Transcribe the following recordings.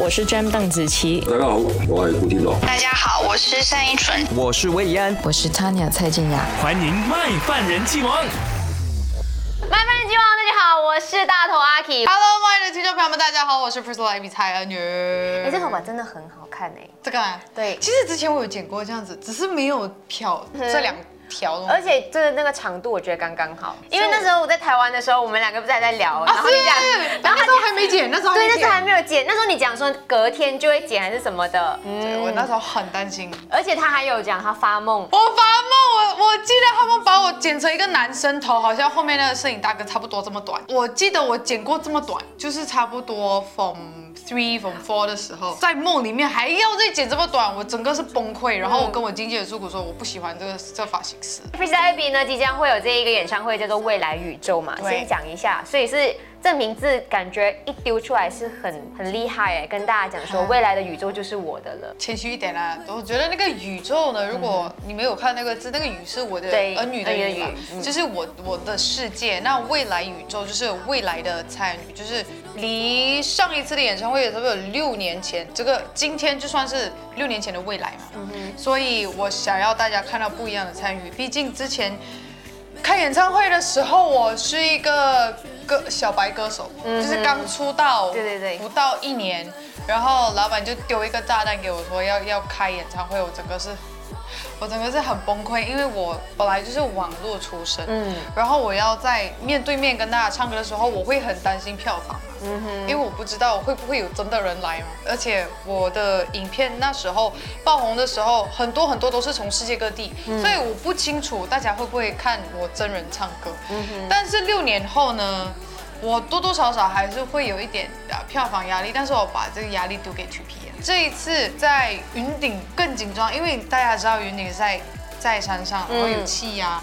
我是 Jam 邓紫棋。大家好，我係古天樂。大家好，我是单依纯。我是魏安，我是 Tanya 蔡健雅。欢迎卖饭人气王。麦饭人气王，大家好，我是大头阿 K。Hello，麦的听众朋友们，大家好，我是 Priscilla Amy 蔡恩女。哎，这头发真的很好看哎。这个啊，对其实之前我有剪过这样子，只是没有漂这两条。而且这个那个长度我觉得刚刚好，因为那时候我在台湾的时候，我们两个不是还在聊，然啊，后你讲，然后那时候还没剪，那时候对，那时候还没有剪，那时候你讲说隔天就会剪还是什么的，对我那时候很担心。而且他还有讲他发梦，我发梦，我我记得他们把我剪成一个男生头，好像后面那个摄影大哥差不多这么短。我记得我剪过这么短，就是差不多 from three from four 的时候，在梦里面还要再剪这么短，我整个是崩溃。然后我跟我经纪人诉苦说，我不喜欢这个这发型师。e e t y Abby 呢即将会有这一个演唱会叫做未来宇宙嘛，先讲一下，所以是这名字感觉一丢出来是很很厉害哎，跟大家讲说未来的宇宙就是我的了。谦虚一点啦，我觉得那个宇宙呢，如果你没有看那个字，那个宇是我的儿女的儿女的语嘛语嗯就是我我的世界。那未来宇宙就是未来的参与，就是离上一次的演唱会也差不多有六年前，这个今天就算是六年前的未来嘛。嗯所以我想要大家看到不一样的参与，毕竟之前。开演唱会的时候，我是一个歌小白歌手，就是刚出道，对对对。不到一年，然后老板就丢一个炸弹给我说要要开演唱会，我整个是，我整个是很崩溃，因为我本来就是网络出身，嗯，然后我要在面对面跟大家唱歌的时候，我会很担心票房。嘛，嗯哼，因为我不知道会不会有真的人来嘛，而且我的影片那时候爆红的时候，很多很多都是从世界各地，所以我不清楚大家会不会看我真人唱歌，嗯哼，但是六年后呢？我多多少少还是会有一点啊票房压力，但是我把这个压力丢给 T P 这一次在云顶更紧张，因为大家知道云顶在在山上，然后有气压，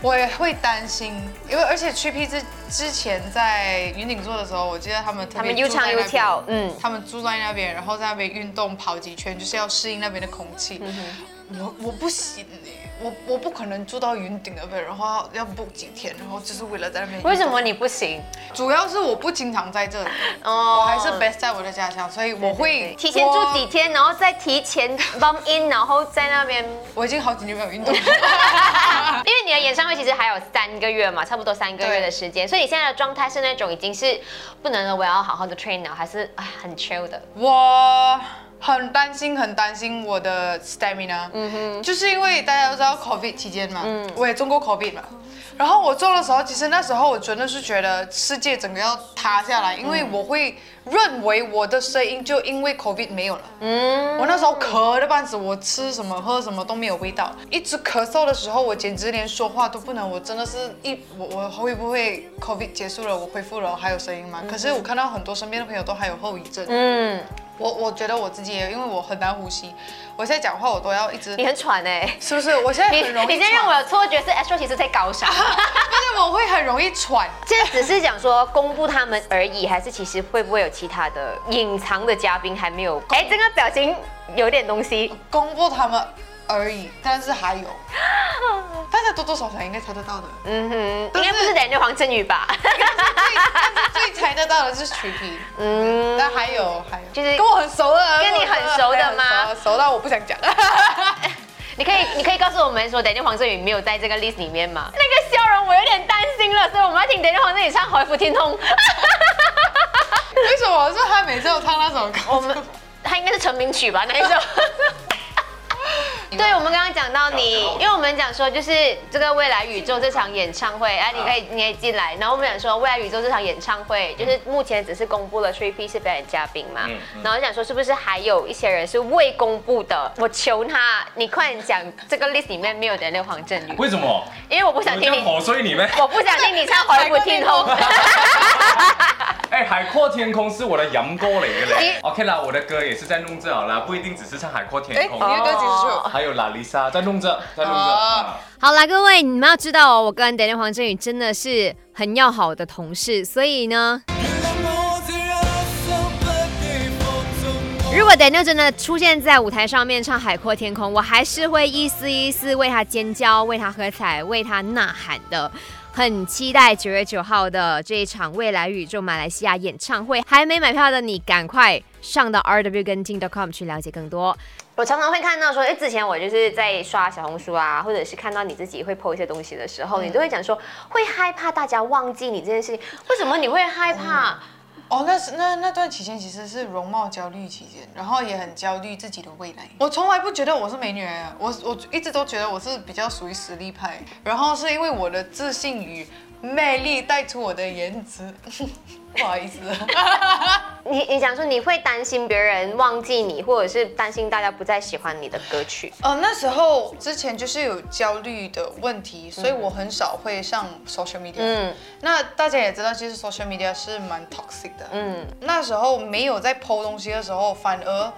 我也会担心，因为而且 T P 之之前在云顶座的时候，我记得他们特别他们又唱又跳，嗯，他们住在那边，然后在那边运动跑几圈，就是要适应那边的空气。我我不行哎，我我不可能住到云顶那边，然后要 book 几天，然后就是为了在那边。为什么你不行？主要是我不经常在这里，哦我还是 best 在我的家乡，所以我会提前住几天，然后再提前 bump in，然后在那边。我已经好几年没有运动了。因为你的演唱会其实还有三个月嘛，差不多三个月的时间，所以你现在的状态是那种已经是不能了，我要好好的 train 了，还是哎很 chill 的？我很担心，很担心我的 stamina，嗯哼，就是因为大家都知道 COVID 期间嘛，嗯，我也中过 COVID 嘛。然后我做的时候，其实那时候我真的是觉得世界整个要塌下来，因为我会认为我的声音就因为 COVID 没有了。嗯，我那时候咳的半死，我吃什么喝什么都没有味道，一直咳嗽的时候，我简直连说话都不能。我真的是一我我会不会 COVID 结束了，我恢复了，还有声音吗？可是我看到很多身边的朋友都还有后遗症。嗯，我我觉得我自己也，因为我很难呼吸，我现在讲话我都要一直你，很喘哎、是不是？我现在你很容易你现在让我喘，有错觉是 Astro 其实在高山，但是我会很容易喘。现在只是讲说公布他们而已，还是其实会不会有其他的隐藏的嘉宾还没有？哎，这个表情有点东西。公布他们而已，但是还有，多多少少应该猜得到的。嗯哼，应该不是人家黄振宇吧？最但是最猜得到的是曲皮，嗯，但还有还有，就是跟我很熟的，跟你很熟的吗熟熟到我不想讲。你可以，你可以告诉我们说，Daniel 黄振宇没有在这个 list 里面吗？那个笑容我有点担心了，所以我们要听 Daniel 黄振宇唱《海阔天空》。为什么？是他每次都唱那首歌，我们他应该是成名曲吧？那一首。对，我们刚刚讲到你，因为我们讲说就是这个未来宇宙这场演唱会，哎、你可以你可以进来。然后我们讲说未来宇宙这场演唱会，就是目前只是公布了 Three P 是表演嘉宾嘛，然后想说是不是还有一些人是未公布的？我求他，你快点讲这个 list 里面没有的那个黄振宇，为什么？因为我不想听你，我这样口水你咩？我不想听你唱《海阔天空》。哎，海阔天空是我的洋歌嚟嘅你咧。OK 啦，我的歌也是在弄这好啦，不一定只是唱海阔哎，天空，你的歌几时出？还有拉丽莎在弄这，在弄这。哦啊好啦，各位，你们要知道哦，我跟 Daniel 黄振宇真的是很要好的同事，所以呢，如果 Daniel 真的出现在舞台上面唱《海阔天空》，我还是会一丝一丝为他尖叫、为他喝彩、为他呐喊的。很期待九月九号的这一场未来宇宙马来西亚演唱会，还没买票的你赶快上到 rw 跟 ting.com 去了解更多。我常常会看到说，哎，之前我就是在刷小红书啊，或者是看到你自己会 po 一些东西的时候，你都会讲说会害怕大家忘记你这件事情。为什么你会害怕？哦，那是那那段期间其实是容貌焦虑期间，然后也很焦虑自己的未来。我从来不觉得我是美女，我我一直都觉得我是比较属于实力派。然后是因为我的自信与魅力带出我的颜值。不好意思，你你想说你会担心别人忘记你，或者是担心大家不再喜欢你的歌曲？哦，那时候之前就是有焦虑的问题，所以我很少会上 social media。嗯，那大家也知道，其实 social media 是蛮 toxic 的。嗯，那时候没有在 po 东西的时候，反而。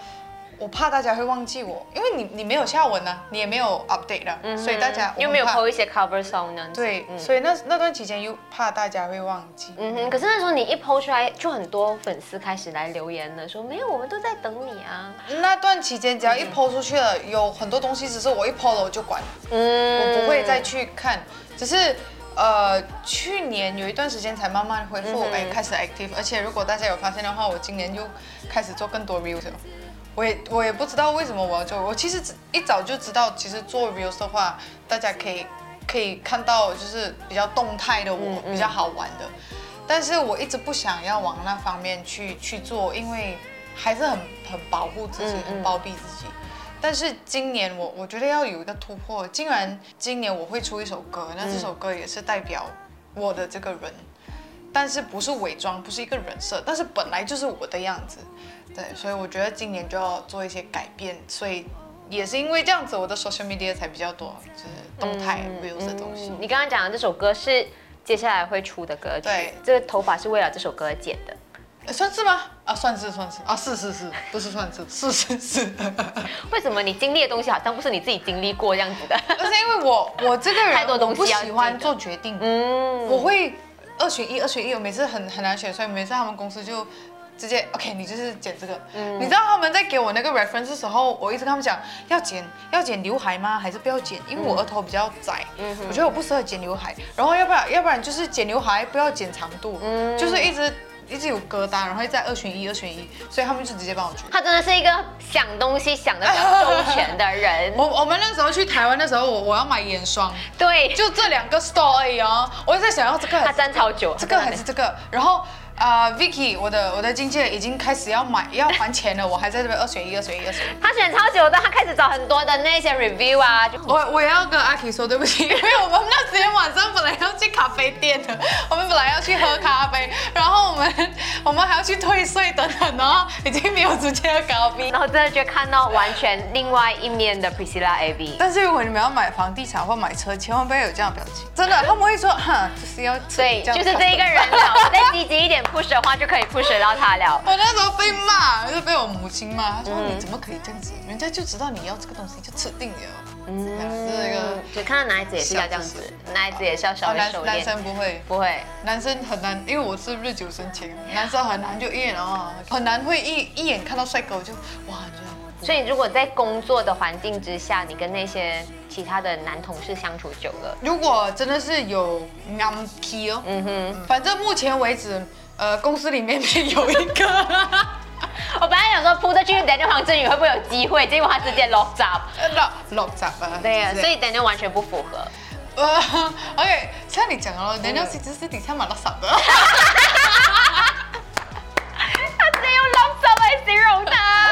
我怕大家会忘记我，因为你你没有下文呢，你也没有 update 了，所以大家又没有 po 一些 cover song 呢。对，所以那那段期间又怕大家会忘记。嗯哼，可是那时候你一 po 出来，就很多粉丝开始来留言了，说没有，我们都在等你啊。那段期间只要一 po 出去了，有很多东西只是我一 po 了我就管，嗯，我不会再去看。只是呃，去年有一段时间才慢慢恢复，哎，开始 active。而且如果大家有发现的话，我今年又开始做更多 reels。我也我也不知道为什么我要做，我其实一早就知道，其实做 reels 的话，大家可以可以看到就是比较动态的我，比较好玩的。但是我一直不想要往那方面去去做，因为还是很很保护自己，很包庇自己。但是今年我我觉得要有一个突破，竟然今年我会出一首歌，那这首歌也是代表我的这个人，但是不是伪装，不是一个人设，但是本来就是我的样子。对，所以我觉得今年就要做一些改变，所以也是因为这样子，我的 social media 才比较多，就是动态 reels 的东西。你刚刚讲的这首歌是接下来会出的歌曲，对，这个头发是为了这首歌剪的，算是吗？啊，算是算是啊，是是是，不是算是是是是。为什么你经历的东西好像不是你自己经历过这样子的？不是因为我我这个人 太多东西不喜欢做决定，嗯，我会二选一，二选一，我每次很很难选，所以每次他们公司就。直接 OK，你就是剪这个。嗯，你知道他们在给我那个 reference 的时候，我一直跟他们讲要剪要剪刘海吗？还是不要剪？因为我额头比较窄，嗯，我觉得我不适合剪刘海。然后要不然要不然就是剪刘海不要剪长度，嗯，就是一直一直有疙瘩，然后再二选一二选一，所以他们就直接帮我决。他真的是一个想东西想的比较周全的人。我我们那时候去台湾的时候，我我要买眼霜，对，就这两个 store 而已哦。我就在想要这个，他粘超久，这个还是这个，然后。啊，Vicky，我的我的经纪人已经开始要买 要还钱了，我还在这边二选一，二选一，二选一。他选超久的，他开始找很多的那些 review 啊。我我也要跟阿 K 说对不起，因为我们那时间晚上本来要去咖啡店的，我们本来要去喝咖啡，然后我们 我们还要去退税等等，然后已经没有时间喝咖啡，然后真的就看到完全另外一面的 Priscilla A B。但是如果你们要买房地产或买车，千万不要有这样的表情，真的，他们会说哼，就是要对，就是这一个人了，再积极一点 push 的话就可以。不舍到他了，我那时候被骂，就被我母亲骂，她说你怎么可以这样子？人家就知道你要这个东西就吃定了。嗯，这个就看到男孩子也是要这样子，男孩子也是要稍微收敛。男生不会，不会，男生很难，因为我是日久生情，男生很难就一眼哦，很难会一一眼看到帅哥就哇这样。所以如果在工作的环境之下，你跟那些其他的男同事相处久了，如果真的是有 m 皮哦，嗯哼，反正目前为止。呃，公司里面面有一个，我本来想说扑着去等着黄振宇会不会有机会，结果他直接 lock up，lock up 啊，对呀，所以等着完全不符合。呃，OK，像你讲哦，等着其实是底下蛮 lock up 的。他直接用 lock up 来形容他。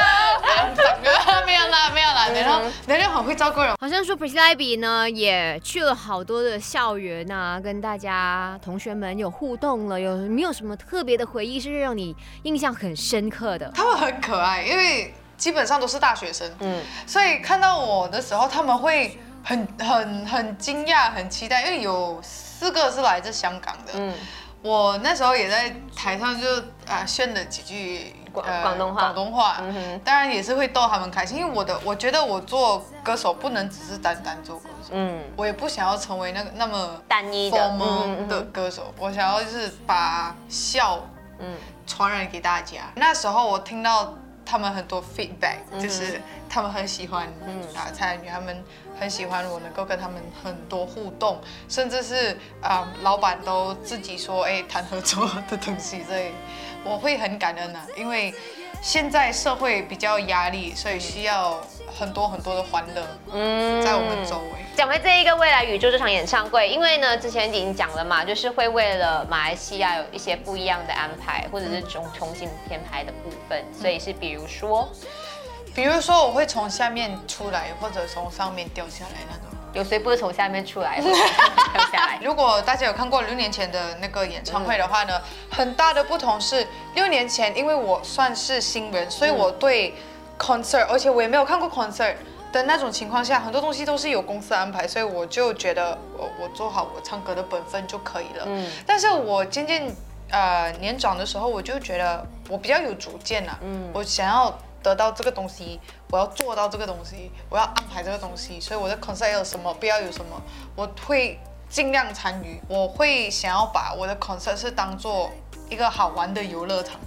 没有啦，没有啦，然后人家很会照顾人。好像说 b 呢也去了好多的校园啊，跟大家同学们有互动了。有没有什么特别的回忆是让你印象很深刻的？他们很可爱，因为基本上都是大学生，嗯，所以看到我的时候，他们会很很很惊讶，很期待，因为有四个是来自香港的，嗯。我那时候也在台上就啊炫了几句广广东话，广东话，当然也是会逗他们开心。因为我的我觉得我做歌手不能只是单单做歌手，嗯，我也不想要成为那个那么单一的。的歌手，我想要就是把笑嗯。传染给大家。那时候我听到他们很多 feedback，就是他们很喜欢啊蔡女他们。很喜欢我能够跟他们很多互动，甚至是啊，老板都自己说哎谈合作的东西，所以我会很感恩啊，因为现在社会比较压力，所以需要很多很多的欢乐，嗯，在我们周围。讲回这一个未来宇宙这场演唱会，因为呢之前已经讲了嘛，就是会为了马来西亚有一些不一样的安排，或者是重重新编排的部分，所以是比如说，比如说我会从下面出来，或者从上面掉下来那种。有谁不是从下面出来掉 下来？如果大家有看过六年前的那个演唱会的话呢，很大的不同是六年前，因为我算是新人，所以我对 concert，而且我也没有看过 concert 的那种情况下，很多东西都是有公司安排，所以我就觉得我我做好我唱歌的本分就可以了。嗯，但是我渐渐呃年长的时候，我就觉得我比较有主见了。嗯，我想要。得到这个东西，我要做到这个东西，我要安排这个东西，所以我的 concert 有什么，不要有什么，我会尽量参与，我会想要把我的 concert 是当做一个好玩的游乐场。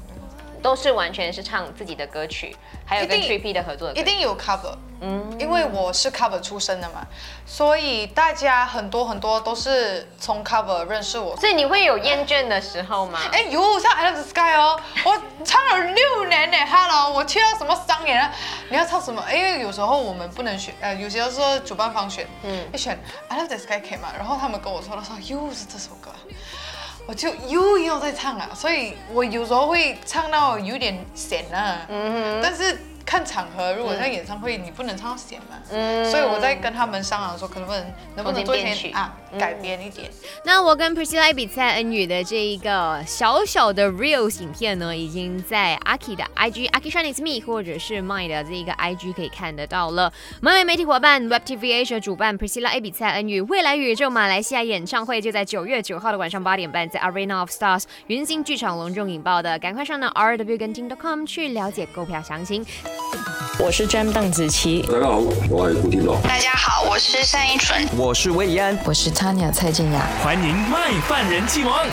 都是完全是唱自己的歌曲，还有跟 Three P 的合作，一定有 cover，嗯，因为我是 cover 出身的嘛，所以大家很多很多都是从 cover 认识我。所以你会有厌倦的时候吗？哎，呦像 I Love the Sky 哦，我唱了六年呢，Hello，我去到什么商演啊？你要唱什么？因为有时候我们不能选，呃，有些时候主办方选，嗯，一选 I Love the Sky 嘛？然后他们跟我说的时候，又是这首歌。我就又要再唱啊，所以我有时候会唱到有点咸啊，但是。看场合，如果在演唱会，你不能唱险嘛，嗯，所以我在跟他们商量说，可能不能能不能做一点啊，改编一点。那我跟 Priscilla 比赛恩语的这一个小小的 reels 影片呢，已经在阿 K 的 IG Aki Chinese Me 或者是 My 的这一个 IG 可以看得到了。漫威媒体伙伴 Web TV Asia 主办 Priscilla 比赛恩语未来宇宙马来西亚演唱会，就在九月九号的晚上八点半，在 Arena of Stars 云星剧场隆重引爆的，赶快上到 RW 跟 Ting.com 去了解购票详情。我是 Jam 邓紫棋。大家好，我是古天乐。大家好，我是单依纯。我是魏安。我是 Tanya 蔡健雅。欢迎麦饭人气王。